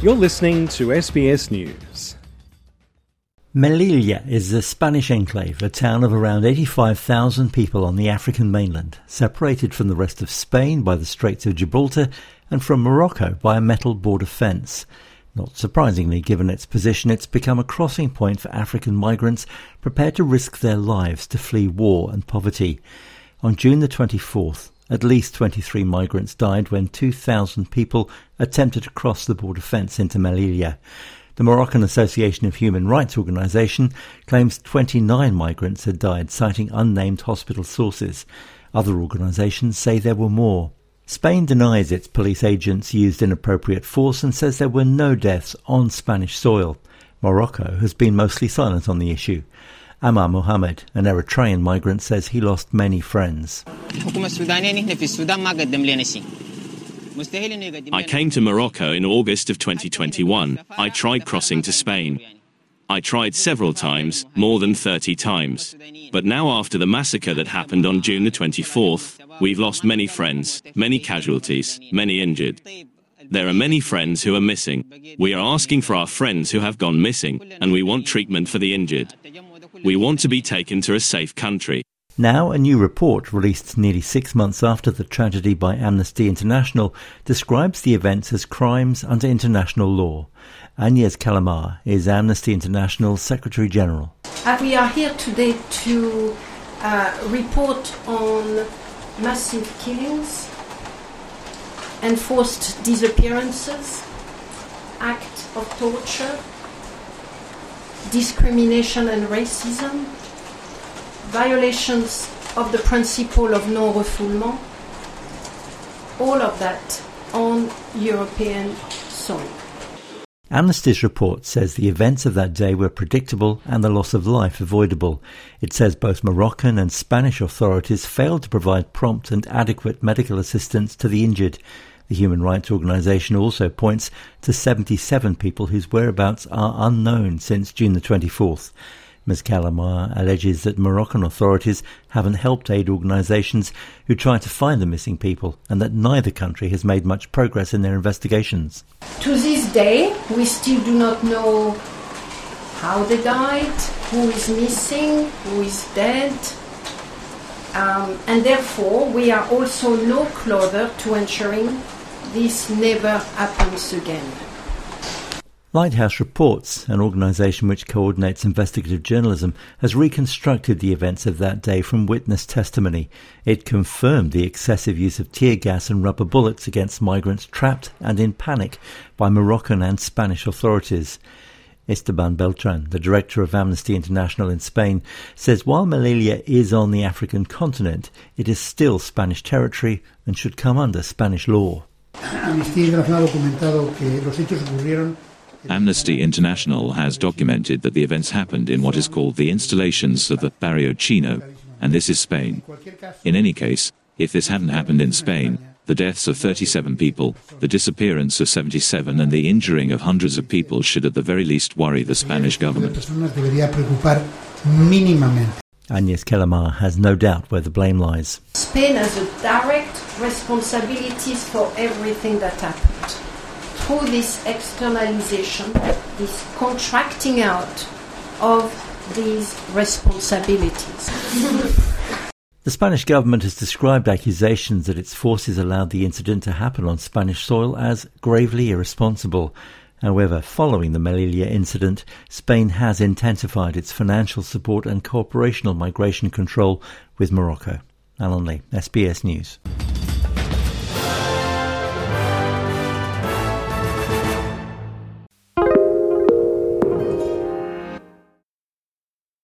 You're listening to SBS News. Melilla is a Spanish enclave, a town of around 85,000 people on the African mainland, separated from the rest of Spain by the Straits of Gibraltar and from Morocco by a metal border fence. Not surprisingly, given its position, it's become a crossing point for African migrants prepared to risk their lives to flee war and poverty. On June the 24th, at least 23 migrants died when 2,000 people attempted to cross the border fence into Melilla. The Moroccan Association of Human Rights Organization claims 29 migrants had died, citing unnamed hospital sources. Other organizations say there were more. Spain denies its police agents used inappropriate force and says there were no deaths on Spanish soil. Morocco has been mostly silent on the issue. Amar Mohammed, an Eritrean migrant, says he lost many friends. I came to Morocco in August of 2021. I tried crossing to Spain. I tried several times, more than 30 times. But now after the massacre that happened on June the 24th, we've lost many friends, many casualties, many injured. There are many friends who are missing. We are asking for our friends who have gone missing, and we want treatment for the injured. We want to be taken to a safe country. Now, a new report released nearly six months after the tragedy by Amnesty International describes the events as crimes under international law. Agnes Callamard is Amnesty International's Secretary General. Uh, we are here today to uh, report on massive killings, enforced disappearances, acts of torture, discrimination and racism, violations of the principle of non-refoulement, all of that on European soil. Amnesty's report says the events of that day were predictable and the loss of life avoidable. It says both Moroccan and Spanish authorities failed to provide prompt and adequate medical assistance to the injured. The human rights organization also points to 77 people whose whereabouts are unknown since June the 24th. Ms. Callamard alleges that Moroccan authorities haven't helped aid organisations who try to find the missing people and that neither country has made much progress in their investigations. To this day, we still do not know how they died, who is missing, who is dead, um, and therefore we are also no closer to ensuring this never happens again. Lighthouse Reports, an organisation which coordinates investigative journalism, has reconstructed the events of that day from witness testimony. It confirmed the excessive use of tear gas and rubber bullets against migrants trapped and in panic by Moroccan and Spanish authorities. Esteban Beltran, the director of Amnesty International in Spain, says while Melilla is on the African continent, it is still Spanish territory and should come under Spanish law. Amnesty International has documented that the events happened in what is called the installations of the Barrio Chino, and this is Spain. In any case, if this hadn't happened in Spain, the deaths of 37 people, the disappearance of 77 and the injuring of hundreds of people should at the very least worry the Spanish government. Agnes Callamard has no doubt where the blame lies. Spain has a direct responsibilities for everything that happened through this externalization, this contracting out of these responsibilities. The Spanish government has described accusations that its forces allowed the incident to happen on Spanish soil as gravely irresponsible. However, following the Melilla incident, Spain has intensified its financial support and cooperation on migration control with Morocco. Alan Lee, SBS News.